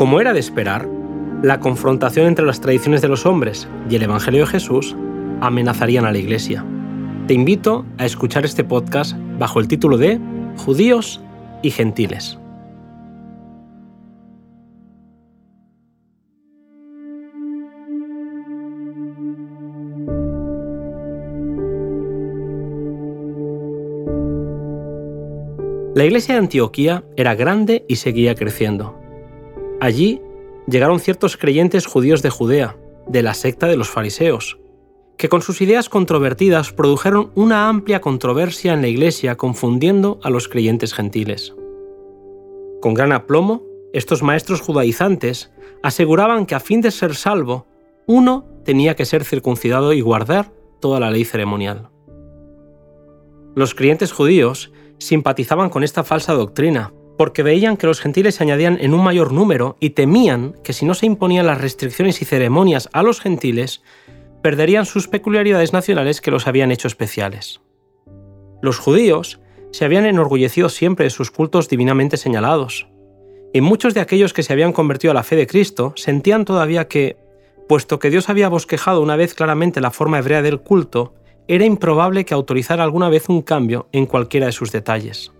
Como era de esperar, la confrontación entre las tradiciones de los hombres y el Evangelio de Jesús amenazarían a la Iglesia. Te invito a escuchar este podcast bajo el título de Judíos y Gentiles. La iglesia de Antioquía era grande y seguía creciendo. Allí llegaron ciertos creyentes judíos de Judea, de la secta de los fariseos, que con sus ideas controvertidas produjeron una amplia controversia en la iglesia confundiendo a los creyentes gentiles. Con gran aplomo, estos maestros judaizantes aseguraban que a fin de ser salvo, uno tenía que ser circuncidado y guardar toda la ley ceremonial. Los creyentes judíos simpatizaban con esta falsa doctrina, porque veían que los gentiles se añadían en un mayor número y temían que si no se imponían las restricciones y ceremonias a los gentiles, perderían sus peculiaridades nacionales que los habían hecho especiales. Los judíos se habían enorgullecido siempre de sus cultos divinamente señalados, y muchos de aquellos que se habían convertido a la fe de Cristo sentían todavía que, puesto que Dios había bosquejado una vez claramente la forma hebrea del culto, era improbable que autorizara alguna vez un cambio en cualquiera de sus detalles.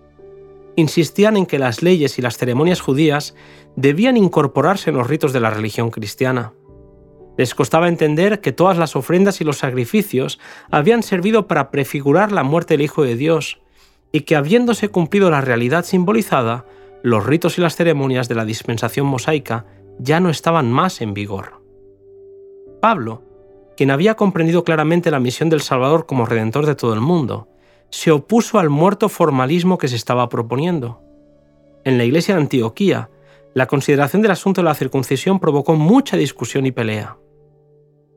Insistían en que las leyes y las ceremonias judías debían incorporarse en los ritos de la religión cristiana. Les costaba entender que todas las ofrendas y los sacrificios habían servido para prefigurar la muerte del Hijo de Dios, y que habiéndose cumplido la realidad simbolizada, los ritos y las ceremonias de la dispensación mosaica ya no estaban más en vigor. Pablo quien había comprendido claramente la misión del Salvador como redentor de todo el mundo, se opuso al muerto formalismo que se estaba proponiendo. En la iglesia de Antioquía, la consideración del asunto de la circuncisión provocó mucha discusión y pelea.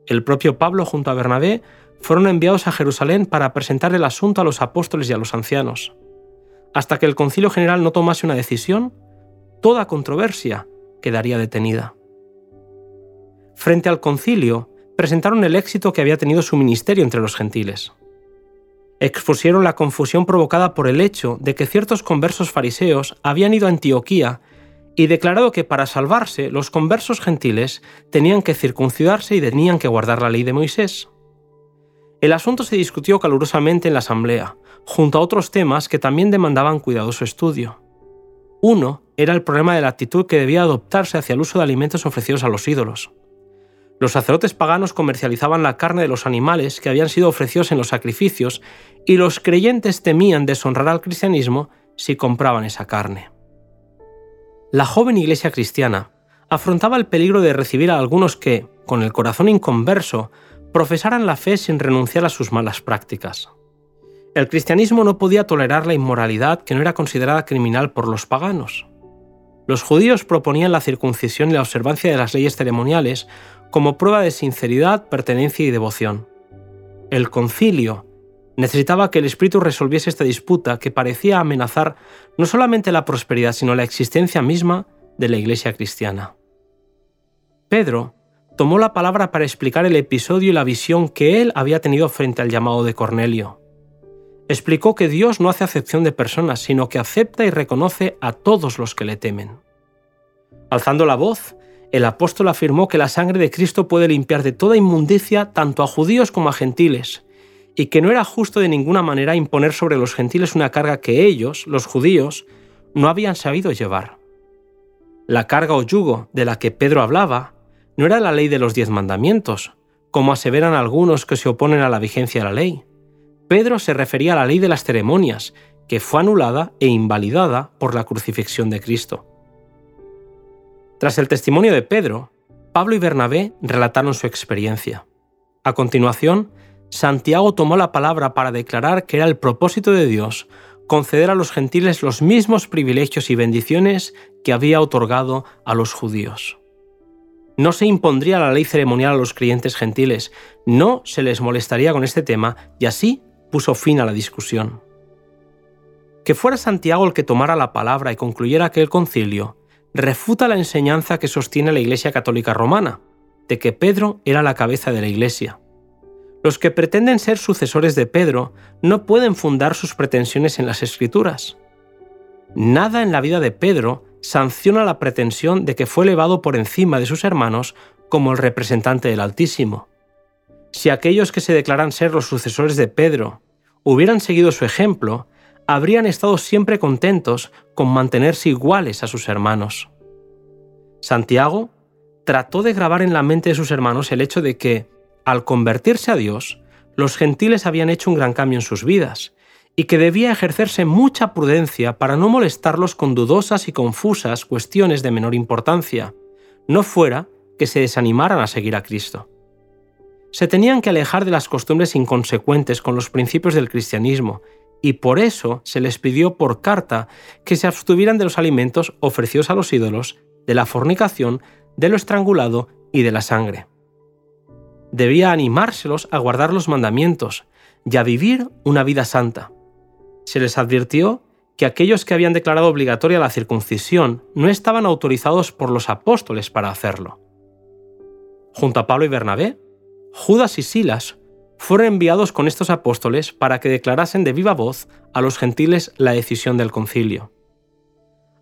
El propio Pablo junto a Bernabé fueron enviados a Jerusalén para presentar el asunto a los apóstoles y a los ancianos. Hasta que el concilio general no tomase una decisión, toda controversia quedaría detenida. Frente al concilio, presentaron el éxito que había tenido su ministerio entre los gentiles. Expusieron la confusión provocada por el hecho de que ciertos conversos fariseos habían ido a Antioquía y declarado que para salvarse los conversos gentiles tenían que circuncidarse y tenían que guardar la ley de Moisés. El asunto se discutió calurosamente en la asamblea, junto a otros temas que también demandaban cuidadoso estudio. Uno era el problema de la actitud que debía adoptarse hacia el uso de alimentos ofrecidos a los ídolos. Los sacerdotes paganos comercializaban la carne de los animales que habían sido ofrecidos en los sacrificios y los creyentes temían deshonrar al cristianismo si compraban esa carne. La joven iglesia cristiana afrontaba el peligro de recibir a algunos que, con el corazón inconverso, profesaran la fe sin renunciar a sus malas prácticas. El cristianismo no podía tolerar la inmoralidad que no era considerada criminal por los paganos. Los judíos proponían la circuncisión y la observancia de las leyes ceremoniales como prueba de sinceridad, pertenencia y devoción. El concilio necesitaba que el Espíritu resolviese esta disputa que parecía amenazar no solamente la prosperidad, sino la existencia misma de la Iglesia cristiana. Pedro tomó la palabra para explicar el episodio y la visión que él había tenido frente al llamado de Cornelio. Explicó que Dios no hace acepción de personas, sino que acepta y reconoce a todos los que le temen. Alzando la voz, el apóstol afirmó que la sangre de Cristo puede limpiar de toda inmundicia tanto a judíos como a gentiles, y que no era justo de ninguna manera imponer sobre los gentiles una carga que ellos, los judíos, no habían sabido llevar. La carga o yugo de la que Pedro hablaba no era la ley de los diez mandamientos, como aseveran algunos que se oponen a la vigencia de la ley. Pedro se refería a la ley de las ceremonias, que fue anulada e invalidada por la crucifixión de Cristo. Tras el testimonio de Pedro, Pablo y Bernabé relataron su experiencia. A continuación, Santiago tomó la palabra para declarar que era el propósito de Dios conceder a los gentiles los mismos privilegios y bendiciones que había otorgado a los judíos. No se impondría la ley ceremonial a los creyentes gentiles, no se les molestaría con este tema y así puso fin a la discusión. Que fuera Santiago el que tomara la palabra y concluyera aquel concilio, refuta la enseñanza que sostiene la Iglesia Católica Romana, de que Pedro era la cabeza de la Iglesia. Los que pretenden ser sucesores de Pedro no pueden fundar sus pretensiones en las Escrituras. Nada en la vida de Pedro sanciona la pretensión de que fue elevado por encima de sus hermanos como el representante del Altísimo. Si aquellos que se declaran ser los sucesores de Pedro hubieran seguido su ejemplo, habrían estado siempre contentos con mantenerse iguales a sus hermanos. Santiago trató de grabar en la mente de sus hermanos el hecho de que, al convertirse a Dios, los gentiles habían hecho un gran cambio en sus vidas, y que debía ejercerse mucha prudencia para no molestarlos con dudosas y confusas cuestiones de menor importancia, no fuera que se desanimaran a seguir a Cristo. Se tenían que alejar de las costumbres inconsecuentes con los principios del cristianismo, y por eso se les pidió por carta que se abstuvieran de los alimentos ofrecidos a los ídolos, de la fornicación, de lo estrangulado y de la sangre. Debía animárselos a guardar los mandamientos y a vivir una vida santa. Se les advirtió que aquellos que habían declarado obligatoria la circuncisión no estaban autorizados por los apóstoles para hacerlo. Junto a Pablo y Bernabé, Judas y Silas fueron enviados con estos apóstoles para que declarasen de viva voz a los gentiles la decisión del concilio.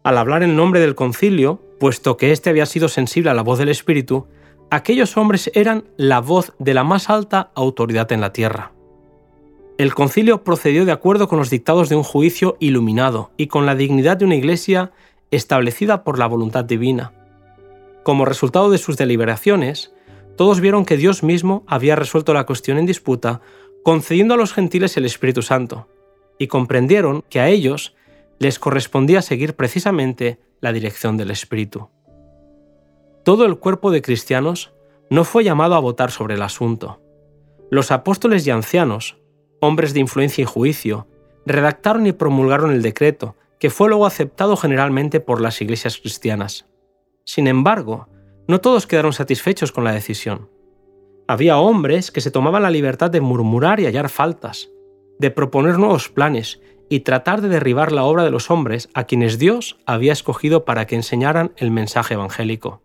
Al hablar en nombre del concilio, puesto que éste había sido sensible a la voz del Espíritu, aquellos hombres eran la voz de la más alta autoridad en la tierra. El concilio procedió de acuerdo con los dictados de un juicio iluminado y con la dignidad de una iglesia establecida por la voluntad divina. Como resultado de sus deliberaciones, todos vieron que Dios mismo había resuelto la cuestión en disputa, concediendo a los gentiles el Espíritu Santo, y comprendieron que a ellos les correspondía seguir precisamente la dirección del Espíritu. Todo el cuerpo de cristianos no fue llamado a votar sobre el asunto. Los apóstoles y ancianos, hombres de influencia y juicio, redactaron y promulgaron el decreto, que fue luego aceptado generalmente por las iglesias cristianas. Sin embargo, no todos quedaron satisfechos con la decisión. Había hombres que se tomaban la libertad de murmurar y hallar faltas, de proponer nuevos planes y tratar de derribar la obra de los hombres a quienes Dios había escogido para que enseñaran el mensaje evangélico.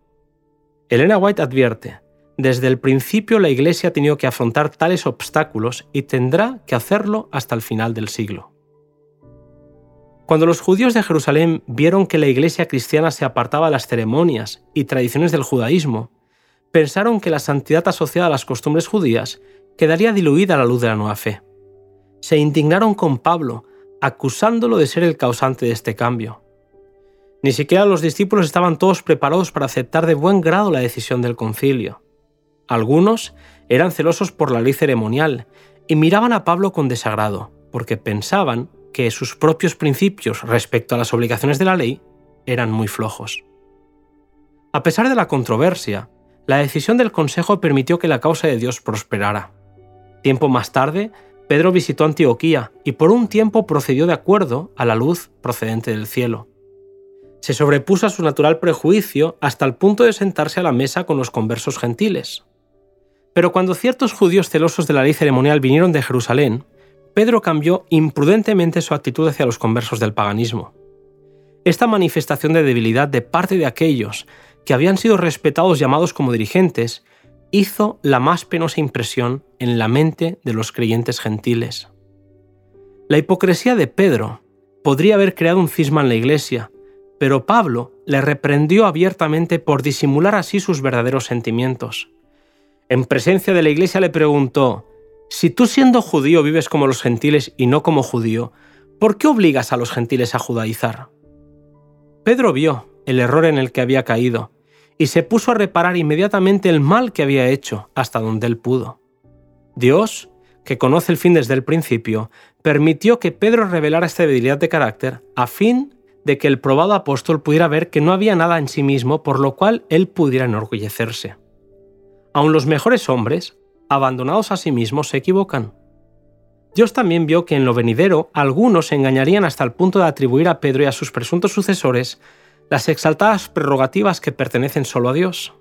Elena White advierte, desde el principio la Iglesia ha tenido que afrontar tales obstáculos y tendrá que hacerlo hasta el final del siglo. Cuando los judíos de Jerusalén vieron que la Iglesia cristiana se apartaba de las ceremonias y tradiciones del judaísmo, pensaron que la santidad asociada a las costumbres judías quedaría diluida a la luz de la nueva fe. Se indignaron con Pablo, acusándolo de ser el causante de este cambio. Ni siquiera los discípulos estaban todos preparados para aceptar de buen grado la decisión del concilio. Algunos eran celosos por la ley ceremonial y miraban a Pablo con desagrado, porque pensaban que sus propios principios respecto a las obligaciones de la ley eran muy flojos. A pesar de la controversia, la decisión del Consejo permitió que la causa de Dios prosperara. Tiempo más tarde, Pedro visitó Antioquía y por un tiempo procedió de acuerdo a la luz procedente del cielo. Se sobrepuso a su natural prejuicio hasta el punto de sentarse a la mesa con los conversos gentiles. Pero cuando ciertos judíos celosos de la ley ceremonial vinieron de Jerusalén, Pedro cambió imprudentemente su actitud hacia los conversos del paganismo. Esta manifestación de debilidad de parte de aquellos que habían sido respetados llamados como dirigentes hizo la más penosa impresión en la mente de los creyentes gentiles. La hipocresía de Pedro podría haber creado un cisma en la iglesia, pero Pablo le reprendió abiertamente por disimular así sus verdaderos sentimientos en presencia de la iglesia le preguntó, Si tú siendo judío vives como los gentiles y no como judío, ¿por qué obligas a los gentiles a judaizar? Pedro vio el error en el que había caído y se puso a reparar inmediatamente el mal que había hecho hasta donde él pudo. Dios, que conoce el fin desde el principio, permitió que Pedro revelara esta debilidad de carácter a fin de que el probado apóstol pudiera ver que no había nada en sí mismo por lo cual él pudiera enorgullecerse. Aun los mejores hombres, abandonados a sí mismos, se equivocan. Dios también vio que en lo venidero algunos se engañarían hasta el punto de atribuir a Pedro y a sus presuntos sucesores las exaltadas prerrogativas que pertenecen solo a Dios.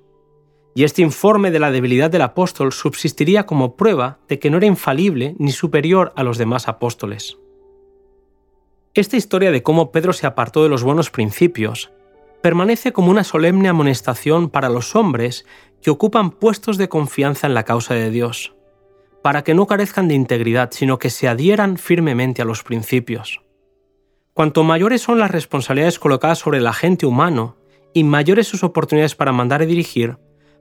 Y este informe de la debilidad del apóstol subsistiría como prueba de que no era infalible ni superior a los demás apóstoles. Esta historia de cómo Pedro se apartó de los buenos principios permanece como una solemne amonestación para los hombres que ocupan puestos de confianza en la causa de Dios, para que no carezcan de integridad, sino que se adhieran firmemente a los principios. Cuanto mayores son las responsabilidades colocadas sobre el agente humano y mayores sus oportunidades para mandar y dirigir,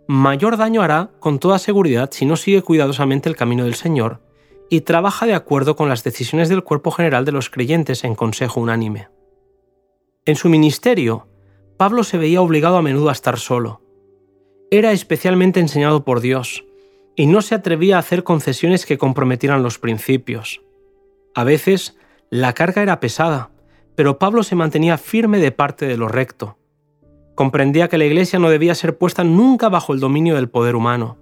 mayor daño hará con toda seguridad si no sigue cuidadosamente el camino del Señor y trabaja de acuerdo con las decisiones del cuerpo general de los creyentes en consejo unánime. En su ministerio, Pablo se veía obligado a menudo a estar solo. Era especialmente enseñado por Dios, y no se atrevía a hacer concesiones que comprometieran los principios. A veces, la carga era pesada, pero Pablo se mantenía firme de parte de lo recto. Comprendía que la Iglesia no debía ser puesta nunca bajo el dominio del poder humano.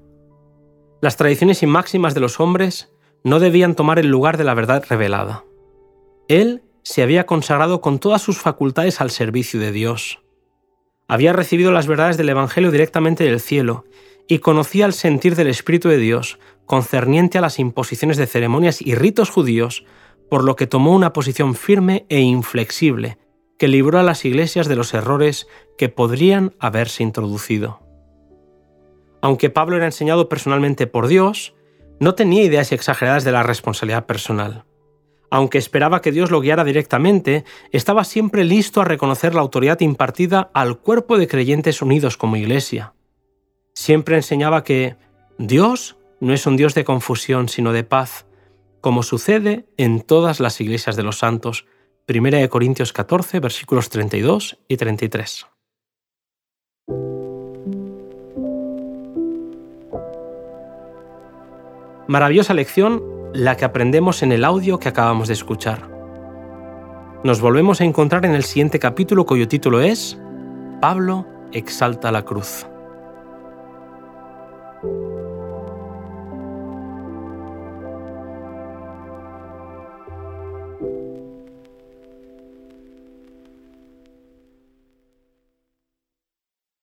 Las tradiciones y máximas de los hombres no debían tomar el lugar de la verdad revelada. Él se había consagrado con todas sus facultades al servicio de Dios. Había recibido las verdades del Evangelio directamente del cielo y conocía el sentir del Espíritu de Dios concerniente a las imposiciones de ceremonias y ritos judíos, por lo que tomó una posición firme e inflexible que libró a las iglesias de los errores que podrían haberse introducido. Aunque Pablo era enseñado personalmente por Dios, no tenía ideas exageradas de la responsabilidad personal. Aunque esperaba que Dios lo guiara directamente, estaba siempre listo a reconocer la autoridad impartida al cuerpo de creyentes unidos como iglesia. Siempre enseñaba que Dios no es un Dios de confusión, sino de paz, como sucede en todas las iglesias de los santos. 1 Corintios 14, versículos 32 y 33. Maravillosa lección la que aprendemos en el audio que acabamos de escuchar. Nos volvemos a encontrar en el siguiente capítulo cuyo título es Pablo exalta la cruz.